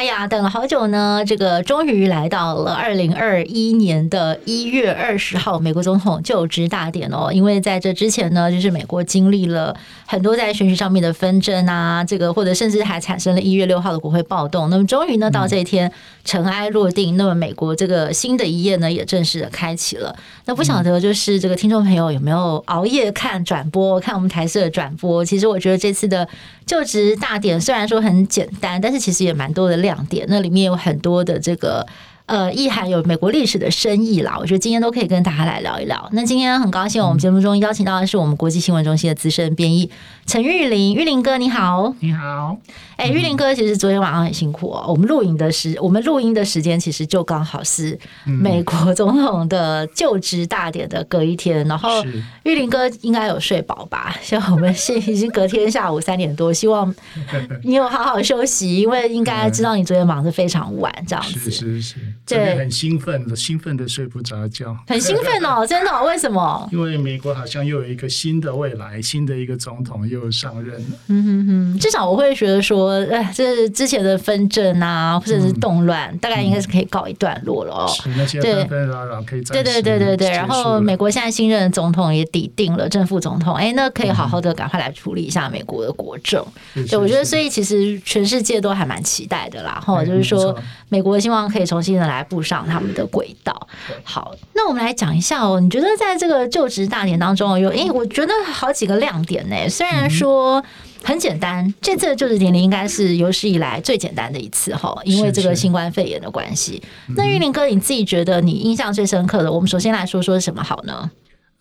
哎呀，等了好久呢，这个终于来到了二零二一年的一月二十号，美国总统就职大典哦。因为在这之前呢，就是美国经历了很多在选举上面的纷争啊，这个或者甚至还产生了一月六号的国会暴动。那么终于呢，到这一天尘埃落定，那么美国这个新的一页呢，也正式的开启了。那不晓得就是这个听众朋友有没有熬夜看转播，看我们台视的转播？其实我觉得这次的就职大典虽然说很简单，但是其实也蛮多的亮点，那里面有很多的这个。呃，意涵有美国历史的深意啦，我觉得今天都可以跟大家来聊一聊。那今天很高兴，我们节目中邀请到的是我们国际新闻中心的资深编译陈玉林，玉林哥你好，你好。哎、欸，玉林哥，其实昨天晚上很辛苦哦。我们录影的时，我们录音的时间其实就刚好是美国总统的就职大典的隔一天，然后玉林哥应该有睡饱吧？像我们现已经隔天下午三点多，希望 你有好好休息，因为应该知道你昨天忙得非常晚，这样子。是是是。对，很兴奋的，兴奋的睡不着觉，很兴奋哦，真的？为什么？因为美国好像又有一个新的未来，新的一个总统又上任了。嗯哼哼，至少我会觉得说，哎，这是之前的纷争啊，或者是动乱，嗯、大概应该是可以告一段落了哦。是那些纷纷扰扰可以对对对对对。然后美国现在新任的总统也抵定了正副总统，哎，那可以好好的赶快来处理一下美国的国政。嗯、对，我觉得所以其实全世界都还蛮期待的啦。哈，就是说美国希望可以重新的来。步上他们的轨道。好，那我们来讲一下哦。你觉得在这个就职大典当中有？哎，我觉得好几个亮点呢。虽然说很简单，这次的就职典礼应该是有史以来最简单的一次哈，因为这个新冠肺炎的关系。那玉林哥，你自己觉得你印象最深刻的？我们首先来说说什么好呢？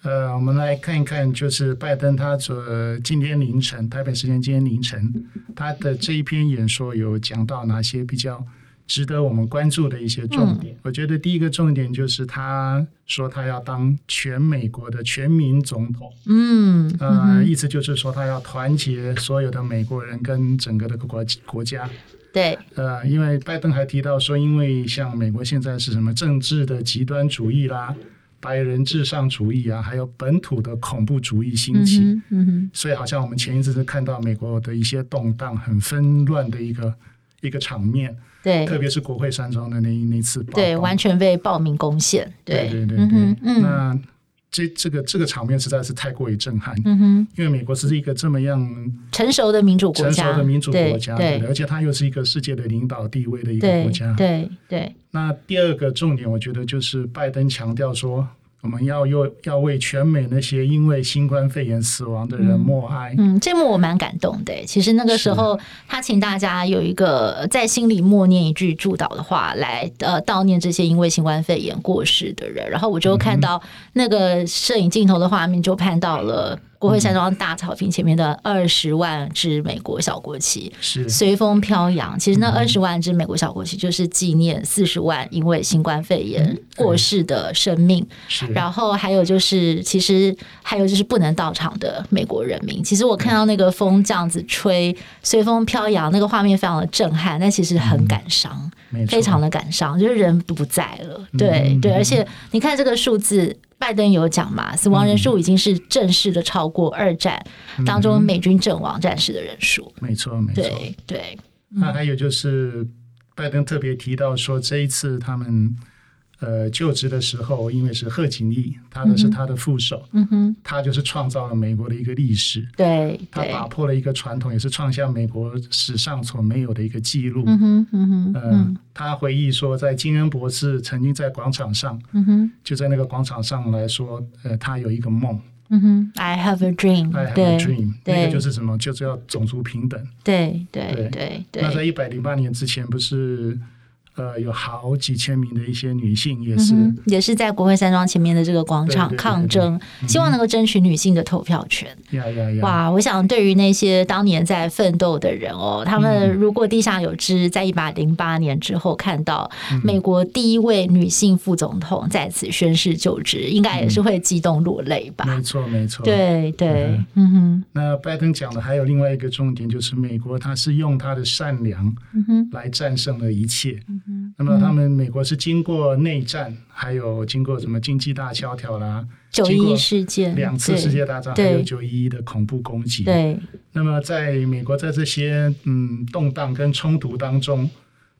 呃，我们来看一看，就是拜登他昨今天凌晨台北时间今天凌晨他的这一篇演说有讲到哪些比较值得我们关注的一些重点，我觉得第一个重点就是他说他要当全美国的全民总统，嗯，呃，意思就是说他要团结所有的美国人跟整个的国国家，对，呃，因为拜登还提到说，因为像美国现在是什么政治的极端主义啦、白人至上主义啊，还有本土的恐怖主义兴起，嗯哼，所以好像我们前一阵子看到美国的一些动荡、很纷乱的一个一个场面。对，特别是国会山庄的那那次，对，完全被暴民攻陷。对对对对，嗯嗯、那这这个这个场面实在是太过于震撼。嗯哼，因为美国是一个这么样成熟的民主国家，成熟的民主国家，对，对对，而且它又是一个世界的领导地位的一个国家。对对，对。那第二个重点，我觉得就是拜登强调说。我们要又要为全美那些因为新冠肺炎死亡的人默哀。嗯，嗯，这幕我蛮感动的。其实那个时候，他请大家有一个在心里默念一句祝祷的话，来呃悼念这些因为新冠肺炎过世的人。然后我就看到那个摄影镜头的画面，就看到了。国会山庄大草坪前面的二十万只美国小国旗是。随风飘扬。其实那二十万只美国小国旗就是纪念四十万因为新冠肺炎过世的生命。然后还有就是，其实还有就是不能到场的美国人民。其实我看到那个风这样子吹，随风飘扬，那个画面非常的震撼，但其实很感伤，非常的感伤，就是人不在了。对对，而且你看这个数字。拜登有讲嘛？死亡人数已经是正式的超过二战当中美军阵亡战士的人数。没错，没错。对对。那还有就是，拜登特别提到说，这一次他们。呃，就职的时候，因为是贺锦丽，他的是他的副手，嗯哼，他就是创造了美国的一个历史，对，他打破了一个传统，也是创下美国史上所没有的一个记录，嗯哼，嗯哼，呃，他回忆说，在金恩博士曾经在广场上，嗯哼，就在那个广场上来说，呃，他有一个梦，嗯哼，I have a dream，I have a dream，那个就是什么，就是要种族平等，对，对，对，对，那在一百零八年之前，不是？呃，有好几千名的一些女性也是，嗯、也是在国会山庄前面的这个广场抗争，希望能够争取女性的投票权。呀呀呀！哇，我想对于那些当年在奋斗的人哦，他们如果地下有知，在一百零八年之后看到美国第一位女性副总统在此宣誓就职，应该也是会激动落泪吧？没错，没错。对对，嗯哼。那拜登讲的还有另外一个重点，就是美国他是用他的善良，来战胜了一切。那么他们美国是经过内战，还有经过什么经济大萧条啦，九一一事件，两次世界大战，还有九一一的恐怖攻击。对，那么在美国在这些嗯动荡跟冲突当中。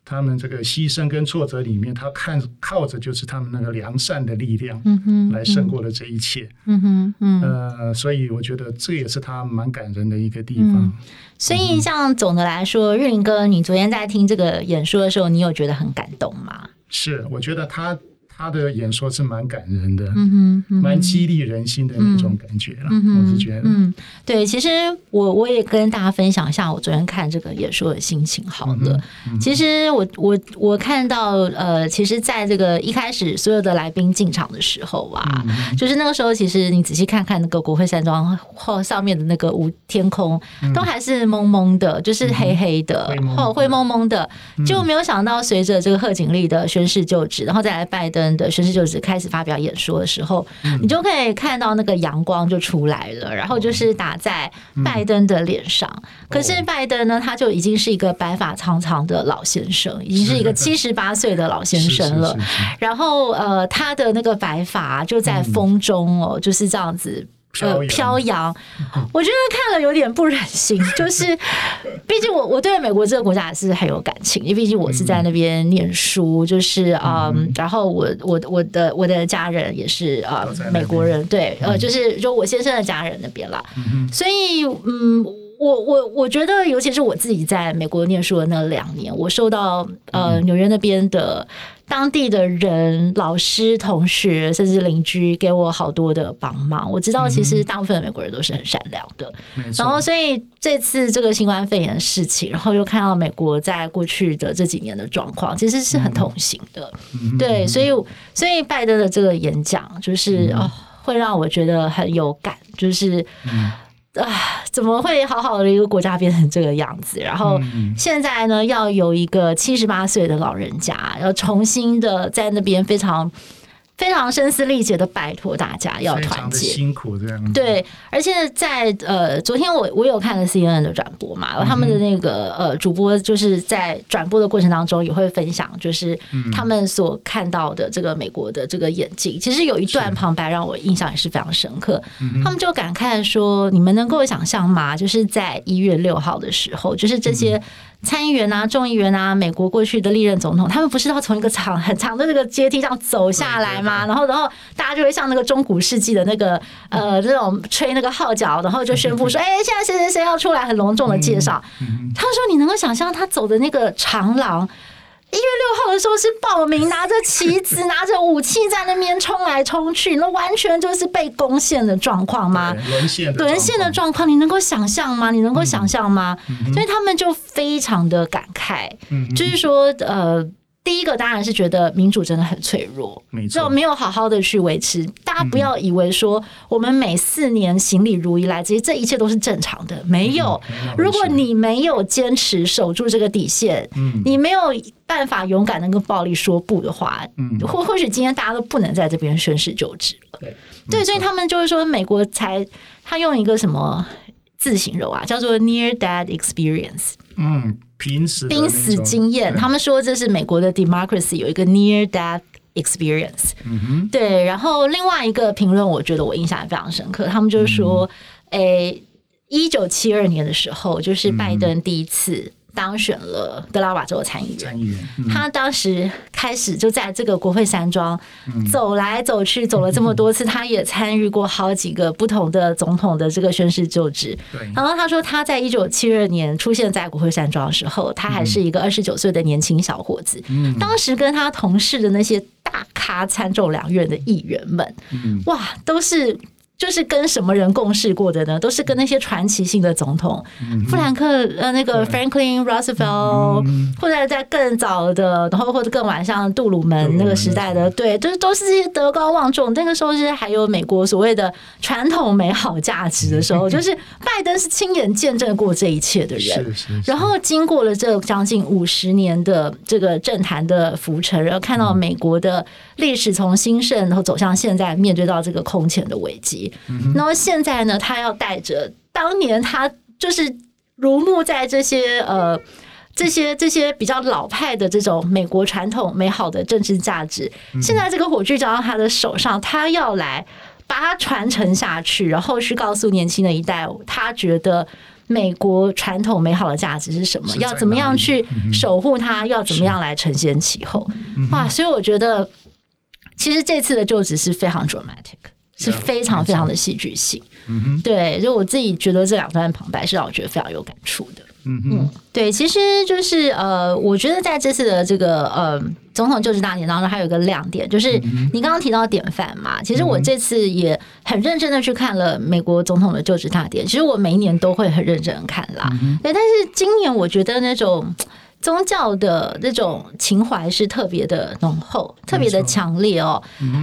他们这个牺牲跟挫折里面，他看靠着就是他们那个良善的力量，嗯哼，来胜过了这一切，嗯哼，嗯，呃，所以我觉得这也是他蛮感人的一个地方。嗯、所以，像总的来说，瑞林哥，你昨天在听这个演说的时候，你有觉得很感动吗？是，我觉得他。他的演说是蛮感人的，嗯哼，嗯，蛮激励人心的那种感觉了。我是觉得，嗯，对，其实我我也跟大家分享一下我昨天看这个演说的心情。好了，嗯、其实我我我看到，呃，其实在这个一开始所有的来宾进场的时候啊，嗯、就是那个时候，其实你仔细看看那个国会山庄后上面的那个无天空，嗯、都还是蒙蒙的，就是黑黑的，后灰蒙蒙的，就没有想到随着这个贺锦丽的宣誓就职，然后再来拜登。的宣誓就职开始发表演说的时候，你就可以看到那个阳光就出来了，然后就是打在拜登的脸上。可是拜登呢，他就已经是一个白发苍苍的老先生，已经是一个七十八岁的老先生了。然后呃，他的那个白发就在风中哦，就是这样子。呃，飘扬，我觉得看了有点不忍心，就是，毕竟我我对美国这个国家还是很有感情，因为毕竟我是在那边念书，就是嗯，然后我我我的我的家人也是呃美国人，对，呃，就是就我先生的家人那边啦，所以嗯，我我我觉得，尤其是我自己在美国念书的那两年，我受到呃纽约那边的。当地的人、老师、同学，甚至邻居，给我好多的帮忙。我知道，其实大部分的美国人都是很善良的。嗯、然后，所以这次这个新冠肺炎的事情，然后又看到美国在过去的这几年的状况，其实是很痛心的。嗯、对，所以，所以拜登的这个演讲，就是、嗯、哦，会让我觉得很有感，就是。嗯啊，怎么会好好的一个国家变成这个样子？然后现在呢，要有一个七十八岁的老人家，要重新的在那边非常。非常声嘶力竭的拜托大家要团结，辛苦这样。对，而且在呃，昨天我我有看了 CNN 的转播嘛，然后他们的那个呃主播就是在转播的过程当中也会分享，就是他们所看到的这个美国的这个演进。其实有一段旁白让我印象也是非常深刻，他们就感慨说：“你们能够想象吗？就是在一月六号的时候，就是这些。”参议员啊，众议员啊，美国过去的历任总统，他们不是要从一个长很长的这个阶梯上走下来吗？然后，然后大家就会像那个中古世纪的那个呃这种吹那个号角，然后就宣布说：“ 哎，现在谁谁谁要出来，很隆重的介绍。”他说：“你能够想象他走的那个长廊？”一月六号的时候是报名拿着旗子、拿着武器在那边冲来冲去，那完全就是被攻陷的状况吗？沦陷沦陷的状况，你能够想象吗？你能够想象吗？嗯、所以他们就非常的感慨，嗯、就是说，呃。第一个当然是觉得民主真的很脆弱，没错，就没有好好的去维持。大家不要以为说我们每四年行礼如仪来，这些这一切都是正常的，没有。如果你没有坚持守住这个底线，你没有办法勇敢的跟暴力说不的话，或或许今天大家都不能在这边宣誓就职了。对，所以他们就是说，美国才他用一个什么字形容啊，叫做 near death experience。嗯。濒死濒死经验，他们说这是美国的 democracy 有一个 near death experience。对。然后另外一个评论，我觉得我印象也非常深刻。他们就是说，诶，一九七二年的时候，就是拜登第一次。当选了德拉瓦州的参议员，议员嗯、他当时开始就在这个国会山庄走来走去，走了这么多次，他也参与过好几个不同的总统的这个宣誓就职。对然后他说他在一九七二年出现在国会山庄的时候，他还是一个二十九岁的年轻小伙子。嗯、当时跟他同事的那些大咖参众两院的议员们，嗯、哇，都是。就是跟什么人共事过的呢？都是跟那些传奇性的总统，富兰克呃那个 Franklin Roosevelt，或者在更早的，然后或者更晚像杜鲁门那个时代的，对，就是都是这些德高望重。那个时候是还有美国所谓的传统美好价值的时候，就是拜登是亲眼见证过这一切的人。然后经过了这将近五十年的这个政坛的浮沉，然后看到美国的历史从兴盛然后走向现在，面对到这个空前的危机。然后现在呢，他要带着当年他就是如沐在这些呃这些这些比较老派的这种美国传统美好的政治价值，现在这个火炬交到他的手上，他要来把它传承下去，然后去告诉年轻的一代，他觉得美国传统美好的价值是什么，要怎么样去守护它，要怎么样来承先启后。哇，所以我觉得其实这次的就职是非常 dramatic。是非常非常的戏剧性，嗯哼，对，就我自己觉得这两段旁白是让我觉得非常有感触的，嗯嗯，对，其实就是呃，我觉得在这次的这个呃总统就职大典当中，还有一个亮点，就是你刚刚提到典范嘛，其实我这次也很认真的去看了美国总统的就职大典，其实我每一年都会很认真看啦，对，但是今年我觉得那种。宗教的那种情怀是特别的浓厚，特别的强烈哦。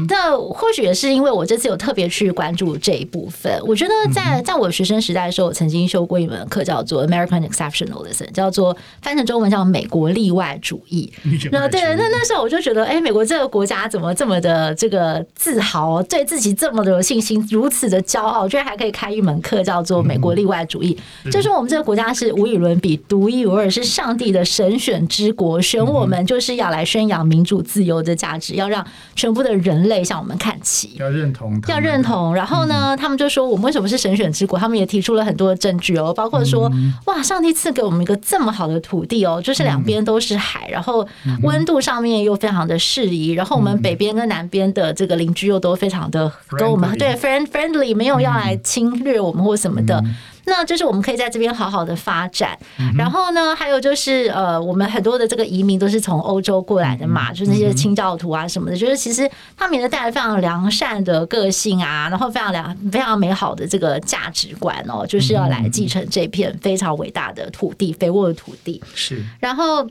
那或许也是因为我这次有特别去关注这一部分。我觉得在在我学生时代的时候，我曾经修过一门课叫做 American Exceptionalism，叫做翻成中文叫美国例外主义。那对，那那时候我就觉得，哎，美国这个国家怎么这么的这个自豪，对自己这么的有信心，如此的骄傲，居然还可以开一门课叫做美国例外主义，就是我们这个国家是无与伦比、独一无二，是上帝的神。人选之国选我们，就是要来宣扬民主自由的价值，要让全部的人类向我们看齐，要认同，要认同。然后呢，他们就说我们为什么是神选之国？他们也提出了很多的证据哦，包括说，哇，上帝赐给我们一个这么好的土地哦，就是两边都是海，然后温度上面又非常的适宜，然后我们北边跟南边的这个邻居又都非常的跟我们对 friend friendly，没有要来侵略我们或什么的。那就是我们可以在这边好好的发展，然后呢，还有就是呃，我们很多的这个移民都是从欧洲过来的嘛，就是那些清教徒啊什么的，就是其实他们也带来非常良善的个性啊，然后非常良非常美好的这个价值观哦，就是要来继承这片非常伟大的土地，肥沃的土地。是，然后。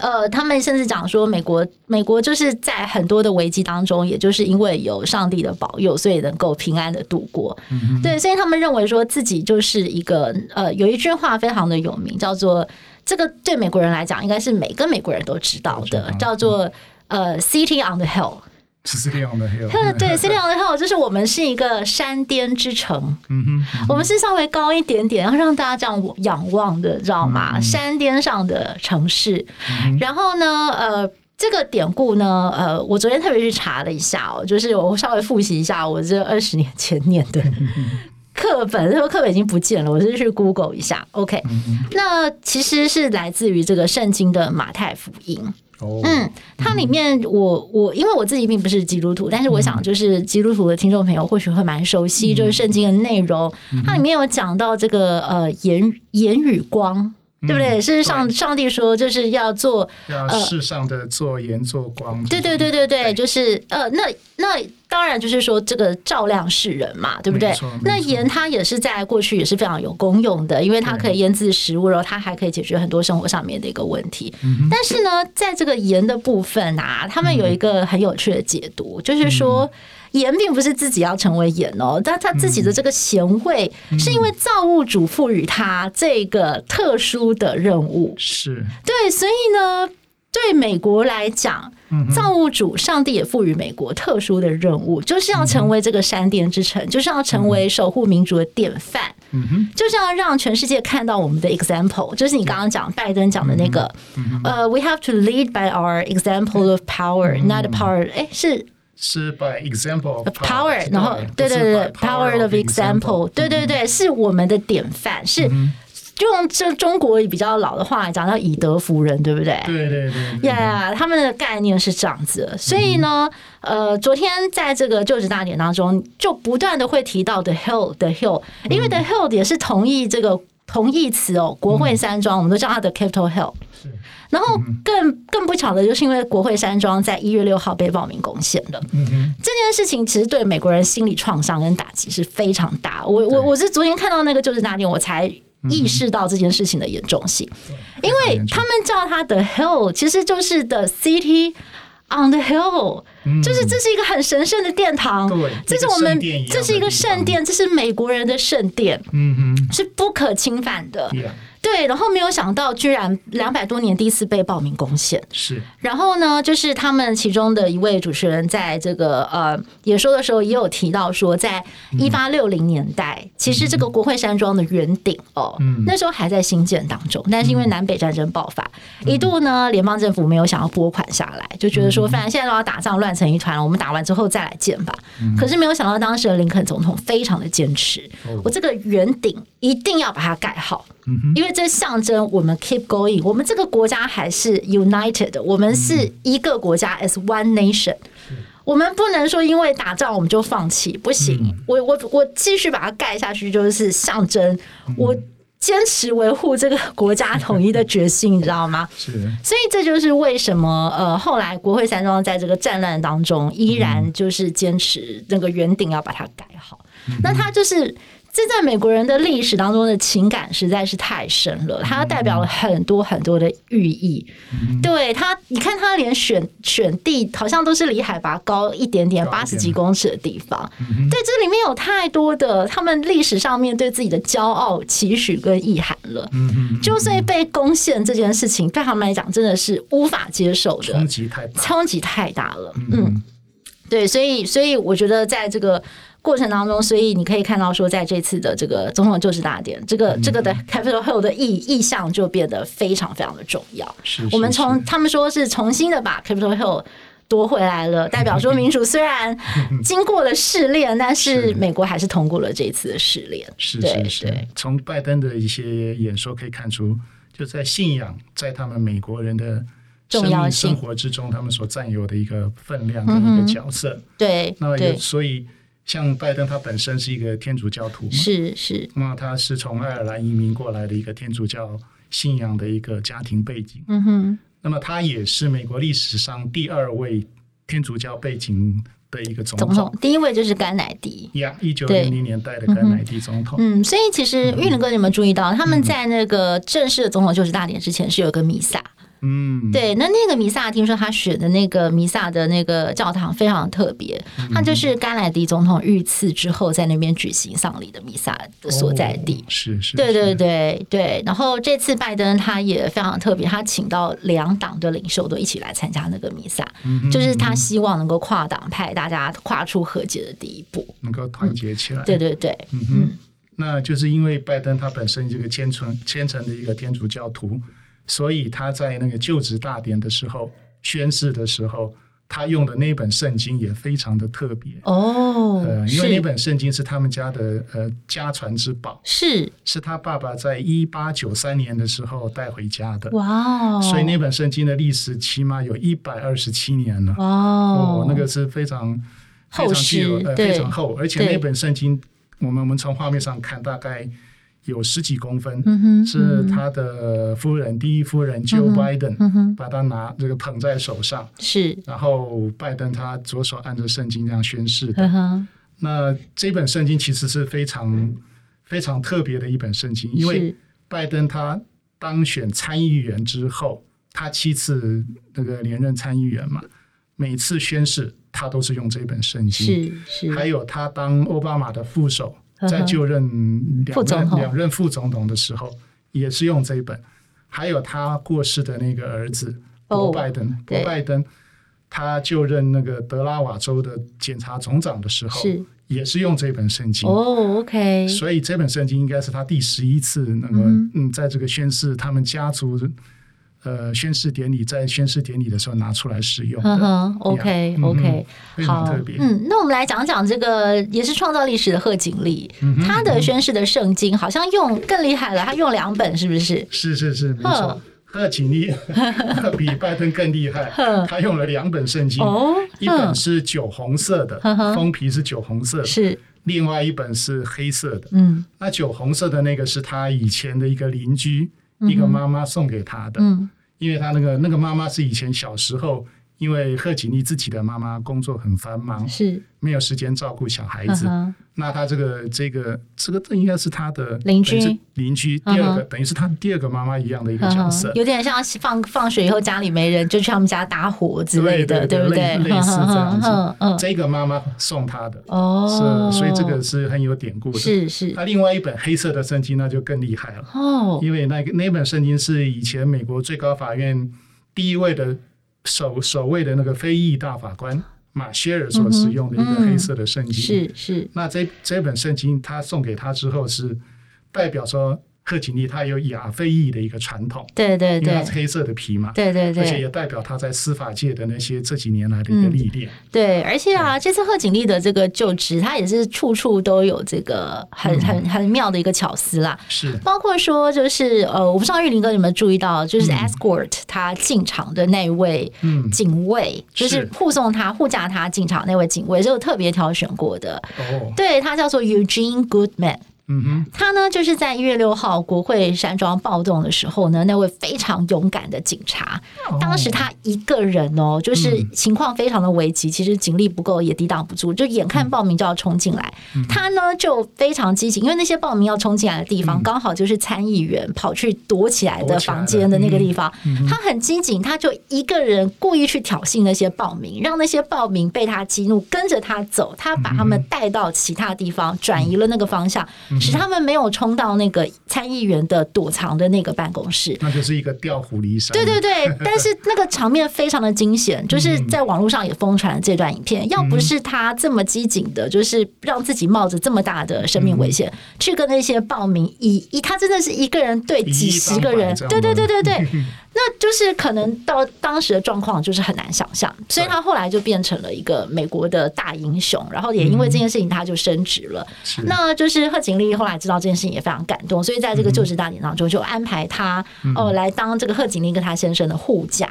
呃，他们甚至讲说，美国美国就是在很多的危机当中，也就是因为有上帝的保佑，所以能够平安的度过。嗯、对，所以他们认为说自己就是一个呃，有一句话非常的有名，叫做这个对美国人来讲，应该是每个美国人都知道的，叫做呃，City on the Hill。City on the Hill，对，City on the Hill 就是我们是一个山巅之城。嗯哼，我们是稍微高一点点，然后让大家这样仰望的，知道吗？嗯、山巅上的城市。嗯、然后呢，呃，这个典故呢，呃，我昨天特别去查了一下哦，就是我稍微复习一下我这二十年前念的 课本，这个课本已经不见了，我是去 Google 一下。OK，嗯、那其实是来自于这个圣经的马太福音。嗯，它里面我我因为我自己并不是基督徒，但是我想就是基督徒的听众朋友或许会蛮熟悉，就是圣经的内容。它里面有讲到这个呃言言语光。对不对？是上上帝说，就是要做要世上的做盐做光。对对对对对，就是呃，那那当然就是说这个照亮世人嘛，对不对？那盐它也是在过去也是非常有功用的，因为它可以腌制食物，然后它还可以解决很多生活上面的一个问题。但是呢，在这个盐的部分啊，他们有一个很有趣的解读，就是说。盐并不是自己要成为盐哦，但他自己的这个贤惠是因为造物主赋予他这个特殊的任务。是对，所以呢，对美国来讲，造物主上帝也赋予美国特殊的任务，就是要成为这个山巅之城，就是要成为守护民主的典范。就是要让全世界看到我们的 example，就是你刚刚讲拜登讲的那个，呃，we have to lead by our example of power, not the power。哎，是。是 by example of power，然后对对对，power of example，对对对，是我们的典范，是用这中国比较老的话来讲，叫以德服人，对不对？对对对，呀，他们的概念是这样子，所以呢，呃，昨天在这个就职大典当中，就不断的会提到 the hill，the hill，因为 the hill 也是同义这个同义词哦，国会山庄，我们都叫它的 Capitol Hill。然后更更不巧的就是因为国会山庄在一月六号被暴民攻陷了。嗯这件事情其实对美国人心理创伤跟打击是非常大。我我我是昨天看到那个就是那天我才意识到这件事情的严重性，因为他们叫它的 Hill，其实就是 The City on the Hill，就是这是一个很神圣的殿堂，这是我们这是一个圣殿，这是美国人的圣殿，嗯哼，是不可侵犯的。对，然后没有想到，居然两百多年第一次被报名攻陷。是，然后呢，就是他们其中的一位主持人在这个呃演说的时候，也有提到说，在一八六零年代，嗯、其实这个国会山庄的圆顶哦，嗯、那时候还在兴建当中，但是因为南北战争爆发，嗯、一度呢，联邦政府没有想要拨款下来，就觉得说，反正现在都要打仗，乱成一团了，我们打完之后再来建吧。嗯、可是没有想到，当时的林肯总统非常的坚持，哦、我这个圆顶一定要把它盖好。因为这象征我们 keep going，我们这个国家还是 united，我们是一个国家 as one nation，我们不能说因为打仗我们就放弃，不行，我我我继续把它盖下去，就是象征。我坚持维护这个国家统一的决心，你知道吗？是，所以这就是为什么呃后来国会山庄在这个战乱当中依然就是坚持那个圆顶要把它盖好，那它就是。这在美国人的历史当中的情感实在是太深了，它代表了很多很多的寓意。对他，你看他连选选地好像都是离海拔高一点点，八十几公尺的地方。对，这里面有太多的他们历史上面对自己的骄傲、期许跟意涵了。就算被攻陷这件事情，对他们来讲真的是无法接受的，冲击太大，冲击太大了。嗯，对，所以所以我觉得在这个。过程当中，所以你可以看到说，在这次的这个总统就职大典，这个这个的 Capitol Hill 的意意向就变得非常非常的重要。是是是，我们从他们说是重新的把 Capitol Hill 夺回来了，代表说民主虽然 经过了试炼，但是美国还是通过了这一次的试炼。是是是，从拜登的一些演说可以看出，就在信仰在他们美国人的重要生活之中，他们所占有的一个分量跟一个角色。嗯、对，那么所以。像拜登，他本身是一个天主教徒，是是。那他是从爱尔兰移民过来的一个天主教信仰的一个家庭背景。嗯哼。那么他也是美国历史上第二位天主教背景的一个总统。总统第一位就是甘乃迪呀，一九零零年代的甘乃迪总统。嗯，所以其实玉林哥，你有没有注意到，他们在那个正式的总统就职大典之前是有个弥撒？嗯，对，那那个弥撒，听说他选的那个弥撒的那个教堂非常特别，他就是甘乃迪总统遇刺之后在那边举行丧礼的弥撒的所在地。是是，对对对对。然后这次拜登他也非常特别，他请到两党的领袖都一起来参加那个弥撒，就是他希望能够跨党派大家跨出和解的第一步，能够团结起来。对对对，嗯嗯，那就是因为拜登他本身这个虔诚虔诚的一个天主教徒。所以他在那个就职大典的时候宣誓的时候，他用的那本圣经也非常的特别哦。呃，因为那本圣经是他们家的呃家传之宝，是是他爸爸在一八九三年的时候带回家的。哇哦！所以那本圣经的历史起码有一百二十七年了。哦，那个是非常非常具有呃非常厚，而且那本圣经我们我们从画面上看大概。有十几公分，嗯，是他的夫人，第一夫人 Jill Biden，把他拿这个捧在手上，是，然后拜登他左手按着圣经这样宣誓的。那这本圣经其实是非常非常特别的一本圣经，因为拜登他当选参议员之后，他七次那个连任参议员嘛，每次宣誓他都是用这本圣经，是是，还有他当奥巴马的副手。在就任两任两任副总统的时候，也是用这一本。还有他过世的那个儿子博拜登，博拜登，他就任那个德拉瓦州的检察总长的时候，也是用这本圣经。哦，OK。所以这本圣经应该是他第十一次那个嗯，在这个宣誓他们家族。呃，宣誓典礼在宣誓典礼的时候拿出来使用。嗯哼，OK OK，好，嗯，那我们来讲讲这个也是创造历史的贺锦丽，他的宣誓的圣经好像用更厉害了，他用两本是不是？是是是，没错，贺锦丽 比拜登更厉害，他用了两本圣经，一本是酒红色的，封皮是酒红色的，是另外一本是黑色的。嗯，那酒红色的那个是他以前的一个邻居。一个妈妈送给他的，嗯，因为他那个那个妈妈是以前小时候因为贺锦丽自己的妈妈工作很繁忙，是没有时间照顾小孩子。Uh. 那他这个这个这个这应该是他的邻居邻居第二个，uh. 等于是他第二个妈妈一样的一个角色，uh. 有点像放放学以后家里没人就去他们家搭伙之类的，对，对，对，对不对？类似这样子。Uh. 这个妈妈送他的哦，uh. 是，所以这个是很有典故的。是是。那另外一本黑色的圣经那就更厉害了哦，uh. 因为那个那本圣经是以前美国最高法院第一位的。首首位的那个非裔大法官马歇尔所使用的一个黑色的圣经，是、嗯、是。是那这这本圣经他送给他之后，是代表说。贺锦丽他有亚非裔的一个传统，对对对，因为他是黑色的皮嘛，对对对，而且也代表他在司法界的那些这几年来的一个历练。嗯、对，而且啊，对这次贺锦丽的这个就职，他也是处处都有这个很很很妙的一个巧思啦。是，包括说就是呃，我不知道玉林哥有没有注意到，就是 escort 他进场的那位警卫，嗯、就是护送他护驾他进场那位警卫，就特别挑选过的。哦，对，他叫做 Eugene Goodman。嗯哼，他呢，就是在一月六号国会山庄暴动的时候呢，那位非常勇敢的警察，当时他一个人哦，就是情况非常的危急，其实警力不够也抵挡不住，就眼看暴民就要冲进来，他呢就非常积极，因为那些暴民要冲进来的地方刚好就是参议员跑去躲起来的房间的那个地方，他很机警，他就一个人故意去挑衅那些暴民，让那些暴民被他激怒，跟着他走，他把他们带到其他地方，转移了那个方向。使他们没有冲到那个参议员的躲藏的那个办公室，那就是一个调虎离山。对对对，但是那个场面非常的惊险，就是在网络上也疯传这段影片。要不是他这么机警的，就是让自己冒着这么大的生命危险去跟那些暴民，以以他真的是一个人对几十个人，对对对对对。那就是可能到当时的状况就是很难想象，所以他后来就变成了一个美国的大英雄，然后也因为这件事情他就升职了。嗯、那就是贺锦丽后来知道这件事情也非常感动，所以在这个就职大典当中就安排他哦来当这个贺锦丽跟他先生的护驾。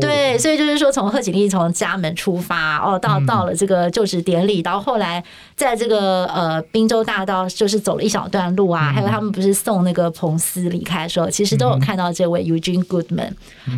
对，所以就是说，从贺锦丽从家门出发哦，到到了这个就职典礼，到后后来在这个呃滨州大道就是走了一小段路啊，还有他们不是送那个彭斯离开的时候，其实都有看到这位 Eugene Goodman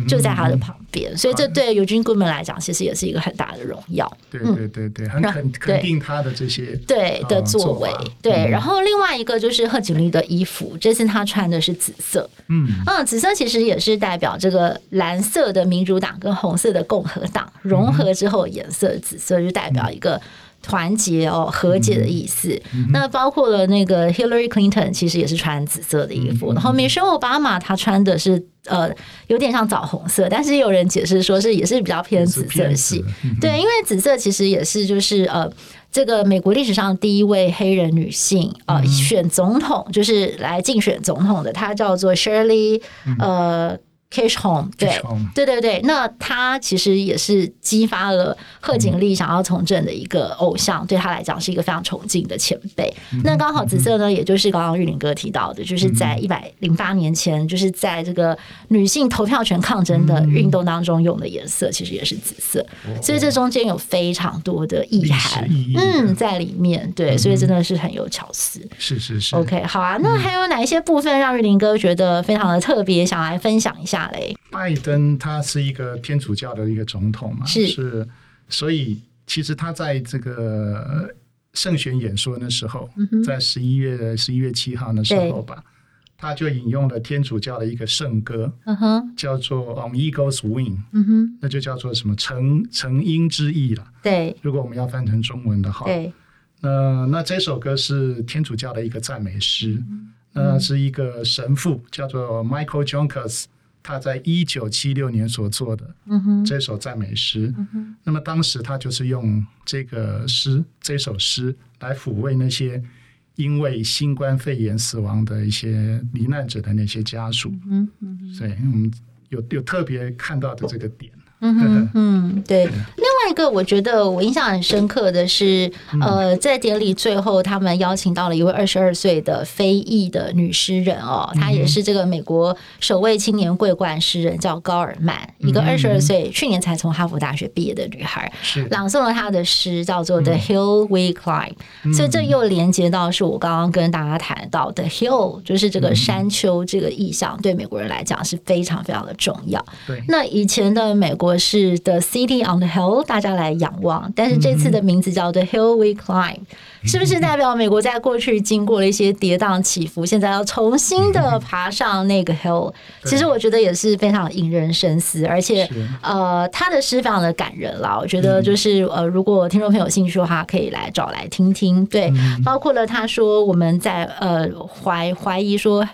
就在他的旁边，所以这对 Eugene Goodman 来讲，其实也是一个很大的荣耀。对对对对，很肯肯定他的这些对的作为。对，然后另外一个就是贺锦丽的衣服，这次她穿的是紫色，嗯。嗯，紫色其实也是代表这个蓝色的民主。民主党跟红色的共和党融合之后，颜色紫色就代表一个团结哦、和解的意思。那包括了那个 Hillary Clinton，其实也是穿紫色的衣服。然后 Michelle Obama 他穿的是呃有点像枣红色，但是有人解释说是也是比较偏紫色系。对，因为紫色其实也是就是呃这个美国历史上第一位黑人女性呃选总统就是来竞选总统的，她叫做 Shirley 呃。Cash Home，对对对对，那他其实也是激发了贺锦丽想要从政的一个偶像，对他来讲是一个非常崇敬的前辈。那刚好紫色呢，也就是刚刚玉林哥提到的，就是在一百零八年前，就是在这个女性投票权抗争的运动当中用的颜色，其实也是紫色。所以这中间有非常多的意涵，嗯，在里面。对，所以真的是很有巧思。是是是。OK，好啊。那还有哪一些部分让玉林哥觉得非常的特别，想来分享一下？拜登他是一个天主教的一个总统嘛，是，是，所以其实他在这个胜选演说的时候，嗯、在十一月十一月七号的时候吧，他就引用了天主教的一个圣歌，叫做 On Eagle's Wing，嗯哼，那就叫做什么成成因之意了。对，如果我们要翻成中文的话，对，那那这首歌是天主教的一个赞美诗，嗯、那是一个神父叫做 Michael Joncas。他在一九七六年所做的这首赞美诗，嗯嗯、那么当时他就是用这个诗这首诗来抚慰那些因为新冠肺炎死亡的一些罹难者的那些家属。嗯嗯、所以我们有有特别看到的这个点。嗯哼嗯，对。另外一个我觉得我印象很深刻的是，呃，在典礼最后，他们邀请到了一位二十二岁的非裔的女诗人哦，她也是这个美国首位青年桂冠诗人，叫高尔曼，一个二十二岁去年才从哈佛大学毕业的女孩，是。朗诵了她的诗，叫做《The Hill We Climb》，所以这又连接到是我刚刚跟大家谈到的 Hill，就是这个山丘这个意象，对美国人来讲是非常非常的重要。对，那以前的美国是 The City on the Hill，大家来仰望，但是这次的名字叫 The Hill We Climb，是不是代表美国在过去经过了一些跌宕起伏，现在要重新的爬上那个 Hill？其实我觉得也是非常引人深思，而且呃，他的诗非常的感人啦。我觉得就是呃，如果听众朋友有兴趣的话，可以来找来听听。对，包括了他说我们在呃怀怀疑说。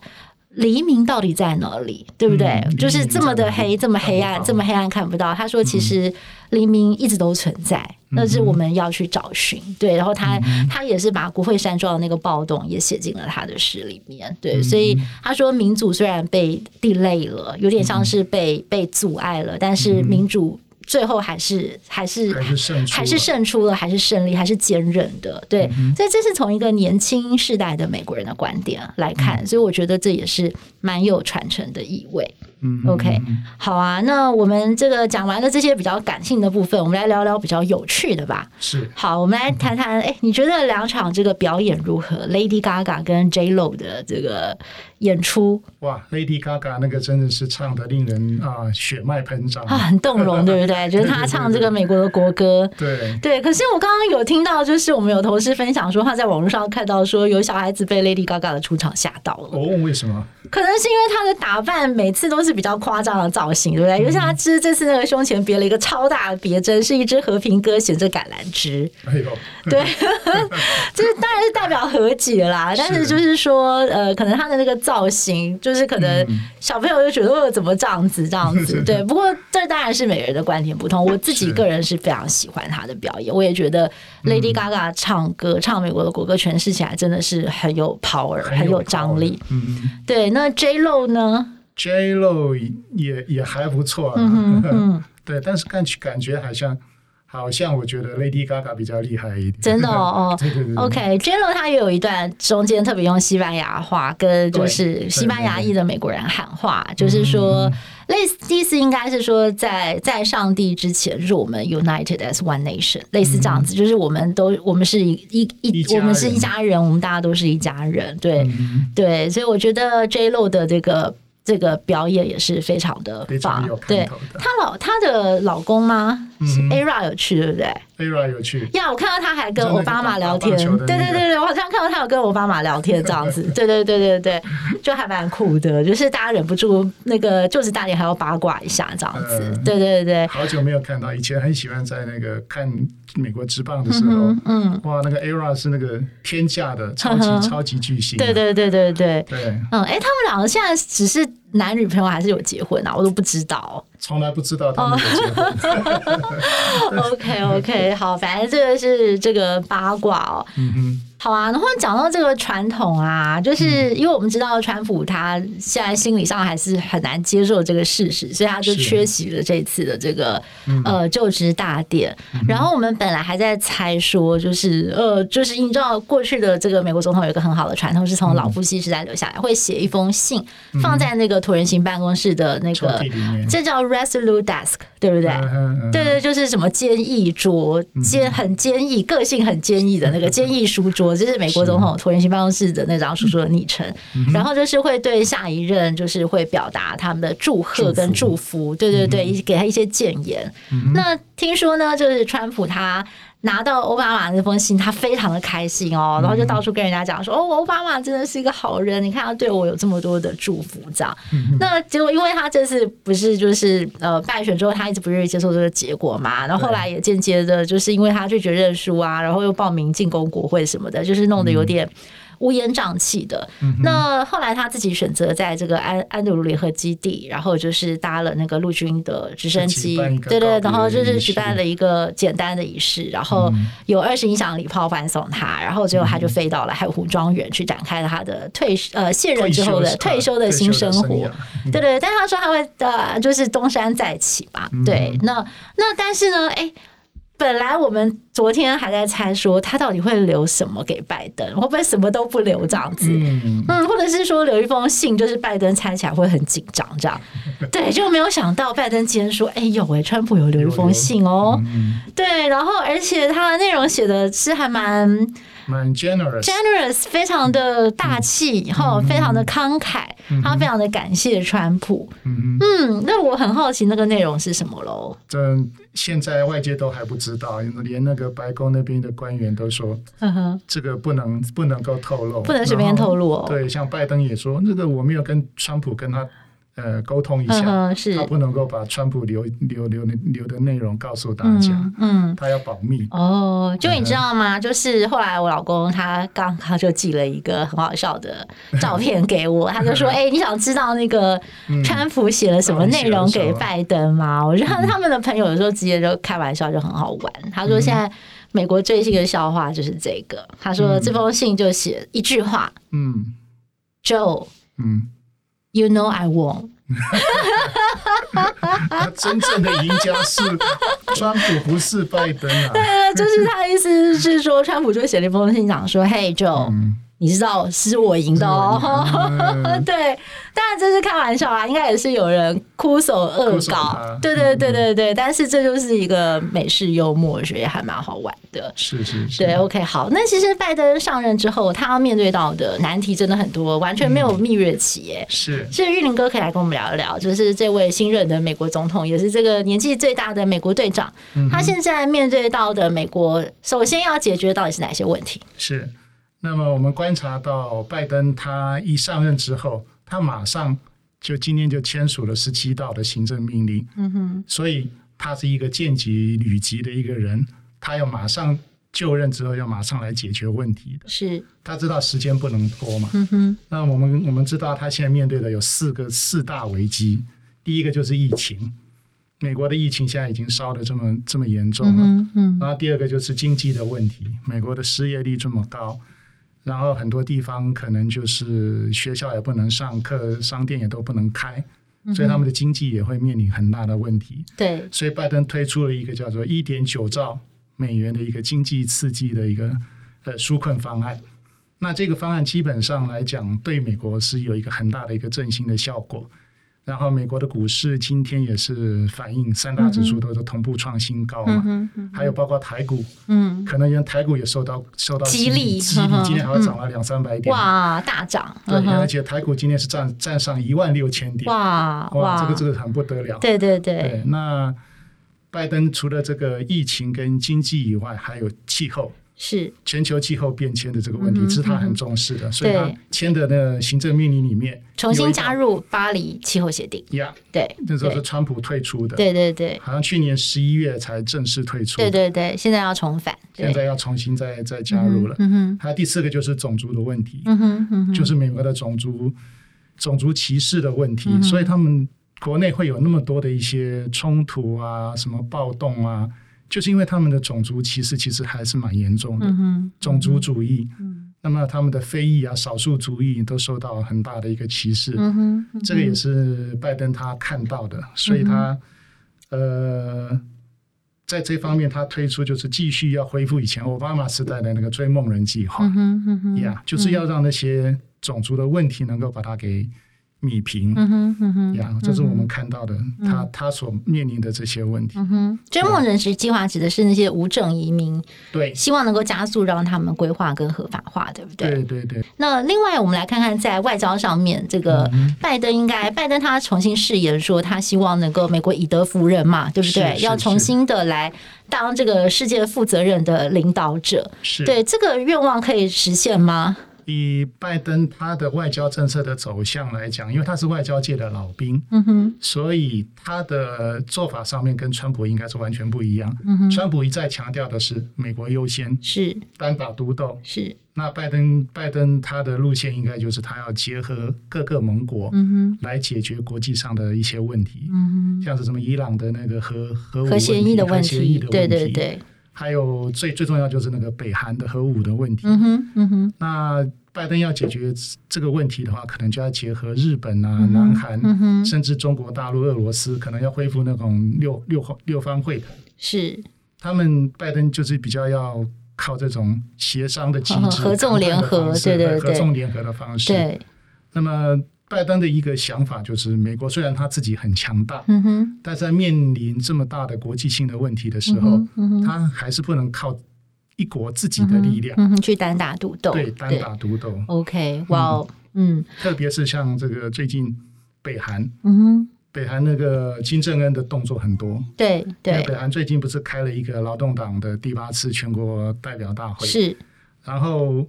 黎明到底在哪里？对不对？嗯、就是这么的黑，这么黑暗，这么黑暗看不到。他说，其实黎明一直都存在，嗯、那是我们要去找寻。对，然后他、嗯、他也是把国会山庄的那个暴动也写进了他的诗里面。对，所以他说，民主虽然被 delay 了，有点像是被被阻碍了，但是民主。最后还是还是还是胜还是胜出了，还是胜利，还是坚韧的。对，嗯、所以这是从一个年轻世代的美国人的观点来看，嗯、所以我觉得这也是蛮有传承的意味。嗯，OK，好啊，那我们这个讲完了这些比较感性的部分，我们来聊聊比较有趣的吧。是，好，我们来谈谈，哎、嗯，你觉得两场这个表演如何？Lady Gaga 跟 J Lo 的这个演出？哇，Lady Gaga 那个真的是唱的令人啊血脉喷张啊，很动容，对不对？就是他唱这个美国的国歌，对对。可是我刚刚有听到，就是我们有同事分享说，他在网络上看到说，有小孩子被 Lady Gaga 的出场吓到了。哦，为什么？可能是因为他的打扮每次都是比较夸张的造型，对不对？尤其他其实这次那个胸前别了一个超大的别针，是一只和平鸽衔着橄榄枝。哎呦，对，就是当然是代表和解啦。但是就是说，呃，可能他的那个造型，就是可能小朋友就觉得哦，怎么这样子这样子？对。不过这当然是每个人的观点不同。我自己个人是非常喜欢他的表演，我也觉得 Lady Gaga 唱歌唱美国的国歌诠释起来真的是很有 power，很有张力。嗯，对。那 J Lo 呢？J Lo 也也还不错，啊，嗯嗯，对，但是感觉感觉好像好像我觉得 Lady Gaga 比较厉害一点，真的哦，哦，对对对，OK，J Lo 他也有一段中间特别用西班牙话跟就是西班牙裔的美国人喊话，就是说。类似第一次应该是说在，在在上帝之前，就是我们 united as one nation，类似这样子，嗯、就是我们都我们是一一一，我们是一家人，我们大家都是一家人，对、嗯、对，所以我觉得 J Lo 的这个这个表演也是非常的棒，对，她老她的老公吗？是 Era 有去对不对？Ara 有去。呀！我看到他还跟奥巴马聊天，对对对对，我好像看到他有跟奥巴马聊天这样子，对对对对对，就还蛮酷的，就是大家忍不住那个就是大连还要八卦一下这样子，对对对。好久没有看到，以前很喜欢在那个看美国职棒的时候，嗯，哇，那个 Era 是那个天价的超级超级巨星，对对对对对对，嗯，哎，他们两个现在只是男女朋友还是有结婚啊？我都不知道，从来不知道他们有结婚。OK OK，好，反正这个是这个八卦哦。嗯哼。好啊，然后讲到这个传统啊，就是因为我们知道川普他现在心理上还是很难接受这个事实，所以他就缺席了这次的这个呃就职大典。然后我们本来还在猜说，就是呃，就是你知道过去的这个美国总统有一个很好的传统，是从老布希时代留下来，会写一封信放在那个椭圆形办公室的那个，这叫 resolute desk，对不对？对对，就是什么坚毅桌，坚很坚毅，个性很坚毅的那个坚毅书桌。我这是美国总统椭圆形办公室的那张叔叔的昵称，然后就是会对下一任就是会表达他们的祝贺跟祝福，对对对，给他一些建言。那听说呢，就是川普他拿到奥巴马那封信，他非常的开心哦，然后就到处跟人家讲说，哦，奥巴马真的是一个好人，你看他对我有这么多的祝福，这样。那结果因为他这次不是就是呃败选之后，他一直不愿意接受这个结果嘛，然后后来也间接的，就是因为他拒绝认输啊，然后又报名进攻国会什么的，就是弄得有点。乌烟瘴气的。那后来他自己选择在这个安安德鲁联合基地，然后就是搭了那个陆军的直升机，对对，然后就是举办了一个简单的仪式，然后有二十一响礼炮欢送他，然后最后他就飞到了海湖庄园去展开了他的退呃卸任之后的退休的新生活。对对，但是他说他会呃就是东山再起吧。对，那那但是呢，哎。本来我们昨天还在猜说他到底会留什么给拜登，会不会什么都不留这样子？嗯，嗯，或者是说留一封信，就是拜登猜起来会很紧张这样。对，就没有想到拜登今天说：“哎呦喂，川普有留一封信哦。”对，然后而且他的内容写的是还蛮。蛮 generous，generous 非常的大气，哈、嗯，非常的慷慨，嗯、他非常的感谢川普。嗯嗯，那我很好奇那个内容是什么喽？这现在外界都还不知道，连那个白宫那边的官员都说，这个不能不能够透露，不能随便透露哦。对，像拜登也说，那个我没有跟川普跟他。呃，沟通一下，嗯、是他不能够把川普留留留留的内容告诉大家，嗯，嗯他要保密。哦，就你知道吗？嗯、就是后来我老公他刚刚就寄了一个很好笑的照片给我，他就说：“ 哎、欸，你想知道那个川普写了什么内容给拜登吗？”嗯、我觉得他们的朋友有时候直接就开玩笑，就很好玩。他说：“现在美国最新的笑话就是这个。”他说：“这封信就写一句话，嗯，Joe，嗯。” You know I won。他真正的赢家是川普，不是拜登啊。对，就是他的意思是说，川普就写了一封信，讲说：“Hey Joe。”你知道是我赢的哦，嗯、对，当然这是开玩笑啦，应该也是有人哭手恶搞，对对对对对，嗯、但是这就是一个美式幽默，我觉得还蛮好玩的。是是是，对，OK，好，那其实拜登上任之后，他要面对到的难题真的很多，完全没有蜜月期耶。嗯、是，所以玉林哥可以来跟我们聊一聊，就是这位新任的美国总统，也是这个年纪最大的美国队长，他现在面对到的美国，首先要解决到底是哪些问题？是。那么我们观察到，拜登他一上任之后，他马上就今天就签署了十七道的行政命令。嗯哼，所以他是一个见级履级的一个人，他要马上就任之后要马上来解决问题的。是，他知道时间不能拖嘛。嗯哼，那我们我们知道他现在面对的有四个四大危机，第一个就是疫情，美国的疫情现在已经烧得这么这么严重了。嗯嗯，然后第二个就是经济的问题，美国的失业率这么高。然后很多地方可能就是学校也不能上课，商店也都不能开，所以他们的经济也会面临很大的问题。对，所以拜登推出了一个叫做一点九兆美元的一个经济刺激的一个呃纾困方案。那这个方案基本上来讲，对美国是有一个很大的一个振兴的效果。然后美国的股市今天也是反映三大指数都是同步创新高嘛，嗯嗯、还有包括台股，嗯，可能因为台股也受到受到激励，激励今天还涨了两三百点，哇，大涨，对，而且台股今天是站站上一万六千点，哇哇，这个这个很不得了，对对对，对，那拜登除了这个疫情跟经济以外，还有气候。是全球气候变迁的这个问题，嗯、是他很重视的，嗯、所以他签的那个行政命令里面重新加入巴黎气候协定。呀对，那时候是川普退出的。对对对，好像去年十一月才正式退出。对对对，现在要重返，现在要重新再再加入了。嗯哼，还有第四个就是种族的问题。嗯哼，嗯哼就是美国的种族种族歧视的问题，嗯、所以他们国内会有那么多的一些冲突啊，什么暴动啊。就是因为他们的种族歧视其实还是蛮严重的，种族主义，嗯、那么他们的非裔啊、少数族裔都受到很大的一个歧视，嗯嗯、这个也是拜登他看到的，所以他、嗯、呃在这方面他推出就是继续要恢复以前奥巴马时代的那个追梦人计划，呀、嗯嗯 yeah, 就是要让那些种族的问题能够把它给。弭平，嗯哼，嗯哼，呀，这是我们看到的，嗯、他他所面临的这些问题。嗯哼，追梦人质计划指的是那些无证移民，对，希望能够加速让他们规划跟合法化，对不对？对对对。那另外，我们来看看在外交上面，这个拜登应该，拜登他重新誓言说，他希望能够美国以德服人嘛，对不对？要重新的来当这个世界负责任的领导者，是对这个愿望可以实现吗？以拜登他的外交政策的走向来讲，因为他是外交界的老兵，嗯哼，所以他的做法上面跟川普应该是完全不一样。嗯哼，川普一再强调的是美国优先，是。单打独斗，是。那拜登拜登他的路线应该就是他要结合各个盟国，嗯哼，来解决国际上的一些问题，嗯哼，像是什么伊朗的那个核核武协议的问题，对对对。还有最最重要就是那个北韩的核武的问题。嗯哼，嗯哼。那拜登要解决这个问题的话，可能就要结合日本啊、嗯、南韩，甚至中国大陆、俄罗斯，可能要恢复那种六六六方会谈。是。他们拜登就是比较要靠这种协商的机制、合纵联合，对对对，合纵联合的方式。对，那么拜登的一个想法就是，美国虽然他自己很强大，嗯哼，但在面临这么大的国际性的问题的时候，嗯嗯、他还是不能靠一国自己的力量，嗯嗯、去单打独斗，对，单打独斗。OK，哇、嗯，嗯，特别是像这个最近北韩，嗯哼。北韩那个金正恩的动作很多，对对。北韩最近不是开了一个劳动党的第八次全国代表大会，是。然后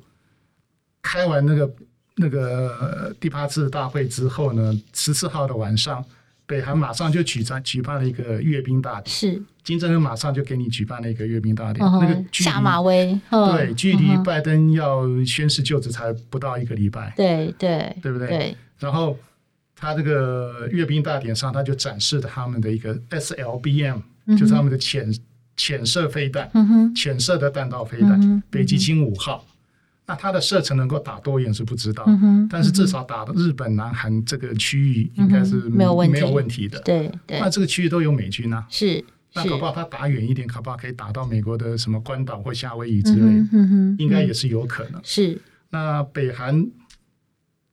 开完那个那个第八次大会之后呢，十四号的晚上，北韩马上就举办举办了一个阅兵大典，是。金正恩马上就给你举办了一个阅兵大典，哦、那个下马威，对，距离拜登要宣誓就职才不到一个礼拜，对对，对不对？对。然后。他这个阅兵大典上，他就展示了他们的一个 SLBM，、嗯、就是他们的潜潜射飞弹，嗯、潜射的弹道飞弹，嗯、北极星五号。那它的射程能够打多远是不知道，嗯，但是至少打的日本、南韩这个区域应该是没有问题的。对对，那这个区域都有美军啊，是。那搞不好他打远一点，搞不好可以打到美国的什么关岛或夏威夷之类应该也是有可能。是。那北韩。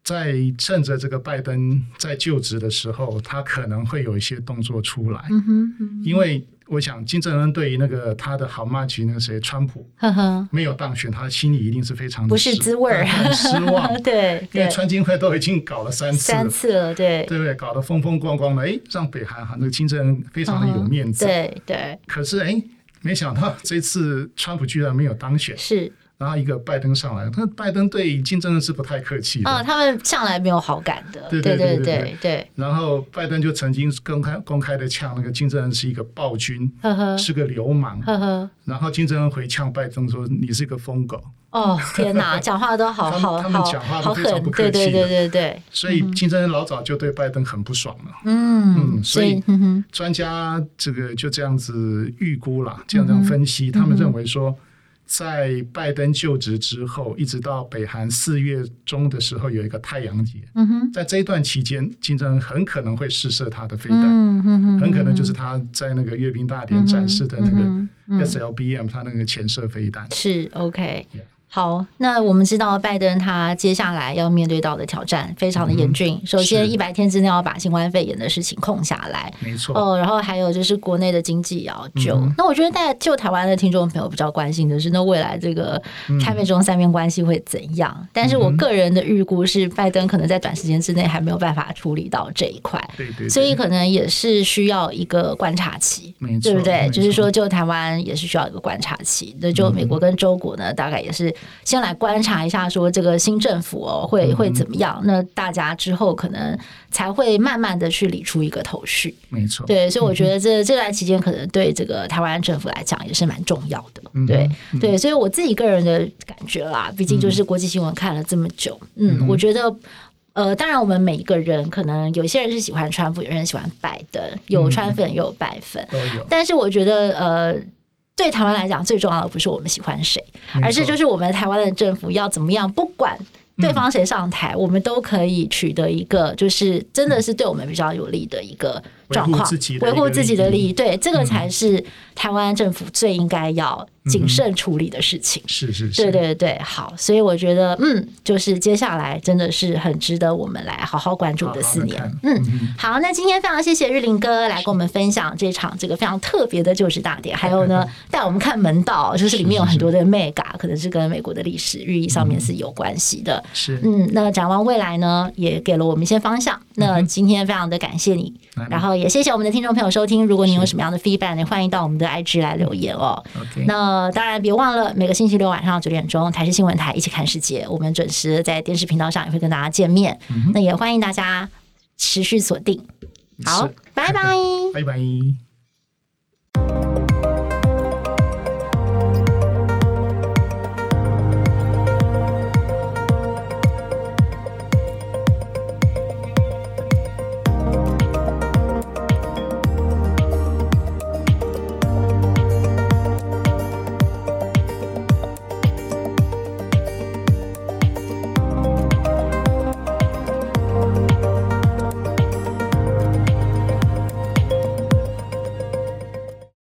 在趁着这个拜登在就职的时候，他可能会有一些动作出来。嗯哼，因为我想金正恩对于那个他的好妈吉那个谁川普，呵呵，没有当选，他心里一定是非常的不是滋味儿，很失望。对，因为川金会都已经搞了三次了，三次了，对，对不对？搞得风风光光的，哎，让北韩哈那个金正恩非常的有面子。对对。可是哎，没想到这次川普居然没有当选。是。然后一个拜登上来，他拜登对金正恩是不太客气的。啊、哦，他们向来没有好感的。对对对对对，对，然后拜登就曾经公开公开的呛那个金正恩是一个暴君，呵呵是个流氓。呵呵然后金正恩回呛拜登说：“你是个疯狗。”哦天哪，讲话都好好他们讲话都非常不客气。对对对对对。所以金正恩老早就对拜登很不爽了。嗯，嗯所以专家这个就这样子预估了，这样这样分析，嗯、他们认为说。在拜登就职之后，一直到北韩四月中的时候，有一个太阳节。嗯哼，在这一段期间，金正恩很可能会试射他的飞弹。嗯哼，很可能就是他在那个阅兵大典展示的那个 SLBM，他那个潜射飞弹。是 OK。Yeah. 好，那我们知道拜登他接下来要面对到的挑战非常的严峻。嗯、首先，一百天之内要把新冠肺炎的事情控下来，没错。哦，然后还有就是国内的经济也要救。嗯、那我觉得，在就台湾的听众朋友比较关心的是，那未来这个台美中三边关系会怎样？嗯、但是我个人的预估是，拜登可能在短时间之内还没有办法处理到这一块，对对，对。所以可能也是需要一个观察期，没错，对不对？就是说，就台湾也是需要一个观察期。那就美国跟中国呢，大概也是先来观。察一下，说这个新政府哦会会怎么样？那大家之后可能才会慢慢的去理出一个头绪。没错，对，所以我觉得这这段期间可能对这个台湾政府来讲也是蛮重要的。对对，所以我自己个人的感觉啦，毕竟就是国际新闻看了这么久，嗯，我觉得呃，当然我们每一个人可能有些人是喜欢川普，有人喜欢拜登，有川粉也有拜粉，但是我觉得呃。对台湾来讲，最重要的不是我们喜欢谁，而是就是我们台湾的政府要怎么样，不管对方谁上台，嗯，我们都可以取得一个就是真的是对我们比较有利的一个状况，维护自己的利益。对，这个才是台湾政府最应该要。谨慎处理的事情，嗯、是是是，对对对，好，所以我觉得，嗯，就是接下来真的是很值得我们来好好关注的四年。好好嗯，嗯，好，那今天非常谢谢日林哥来跟我们分享这场这个非常特别的就职大典，还有呢 带我们看门道，就是里面有很多的 mega，可能是跟美国的历史寓意上面是有关系的。是，嗯，那展望未来呢，也给了我们一些方向。那今天非常的感谢你，嗯、然后也谢谢我们的听众朋友收听。如果你有什么样的 feedback，也欢迎到我们的 IG 来留言哦。那。呃，当然别忘了每个星期六晚上九点钟，台视新闻台一起看世界。我们准时在电视频道上也会跟大家见面，那也欢迎大家持续锁定。好，拜拜，拜拜。